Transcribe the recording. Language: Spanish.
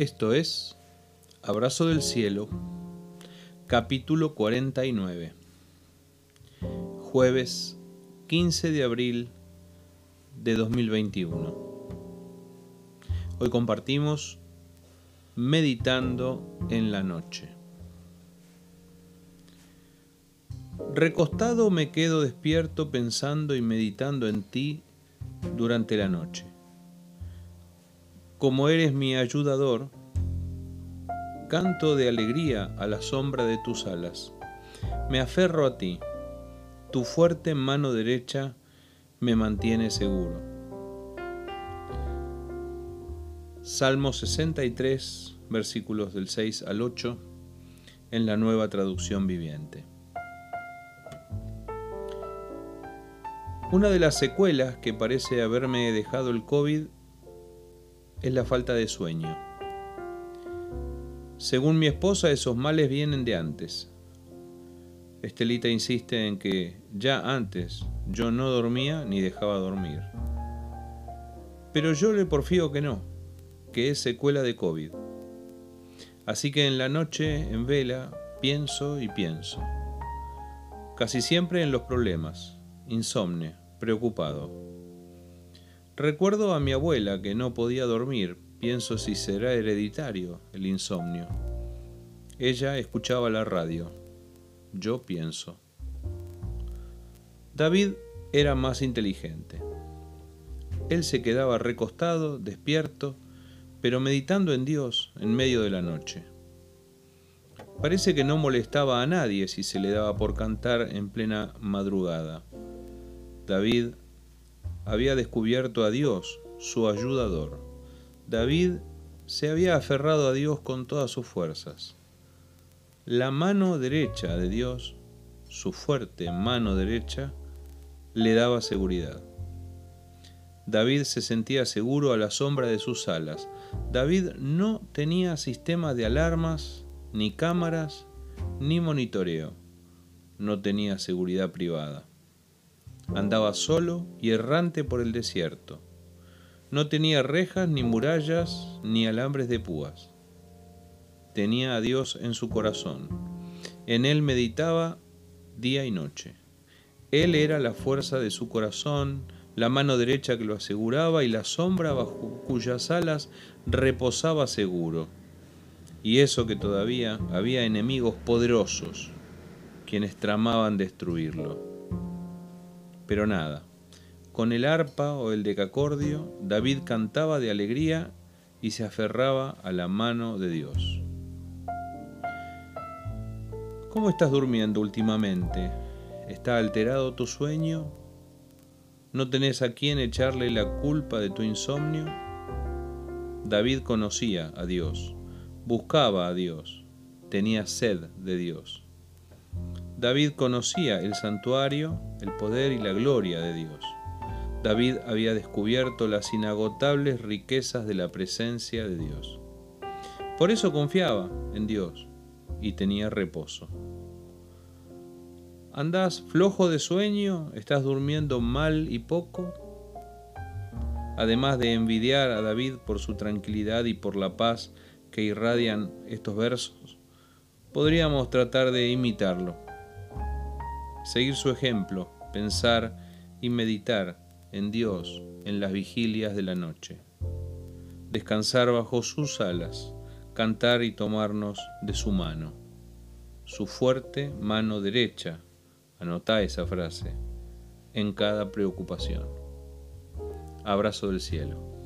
Esto es Abrazo del Cielo, capítulo 49, jueves 15 de abril de 2021. Hoy compartimos Meditando en la noche. Recostado me quedo despierto pensando y meditando en ti durante la noche como eres mi ayudador, canto de alegría a la sombra de tus alas. Me aferro a ti, tu fuerte mano derecha me mantiene seguro. Salmo 63, versículos del 6 al 8, en la nueva traducción viviente. Una de las secuelas que parece haberme dejado el COVID es la falta de sueño. Según mi esposa, esos males vienen de antes. Estelita insiste en que ya antes yo no dormía ni dejaba dormir. Pero yo le porfío que no, que es secuela de COVID. Así que en la noche, en vela, pienso y pienso. Casi siempre en los problemas, insomne, preocupado. Recuerdo a mi abuela que no podía dormir, pienso si será hereditario el insomnio. Ella escuchaba la radio, yo pienso. David era más inteligente. Él se quedaba recostado, despierto, pero meditando en Dios en medio de la noche. Parece que no molestaba a nadie si se le daba por cantar en plena madrugada. David había descubierto a Dios, su ayudador. David se había aferrado a Dios con todas sus fuerzas. La mano derecha de Dios, su fuerte mano derecha, le daba seguridad. David se sentía seguro a la sombra de sus alas. David no tenía sistema de alarmas, ni cámaras, ni monitoreo. No tenía seguridad privada. Andaba solo y errante por el desierto. No tenía rejas, ni murallas, ni alambres de púas. Tenía a Dios en su corazón. En él meditaba día y noche. Él era la fuerza de su corazón, la mano derecha que lo aseguraba y la sombra bajo cuyas alas reposaba seguro. Y eso que todavía había enemigos poderosos, quienes tramaban destruirlo. Pero nada, con el arpa o el decacordio, David cantaba de alegría y se aferraba a la mano de Dios. ¿Cómo estás durmiendo últimamente? ¿Está alterado tu sueño? ¿No tenés a quién echarle la culpa de tu insomnio? David conocía a Dios, buscaba a Dios, tenía sed de Dios. David conocía el santuario, el poder y la gloria de Dios. David había descubierto las inagotables riquezas de la presencia de Dios. Por eso confiaba en Dios y tenía reposo. ¿Andás flojo de sueño? ¿Estás durmiendo mal y poco? Además de envidiar a David por su tranquilidad y por la paz que irradian estos versos, podríamos tratar de imitarlo seguir su ejemplo, pensar y meditar en Dios en las vigilias de la noche, descansar bajo sus alas, cantar y tomarnos de su mano, su fuerte mano derecha, anotá esa frase, en cada preocupación. Abrazo del cielo.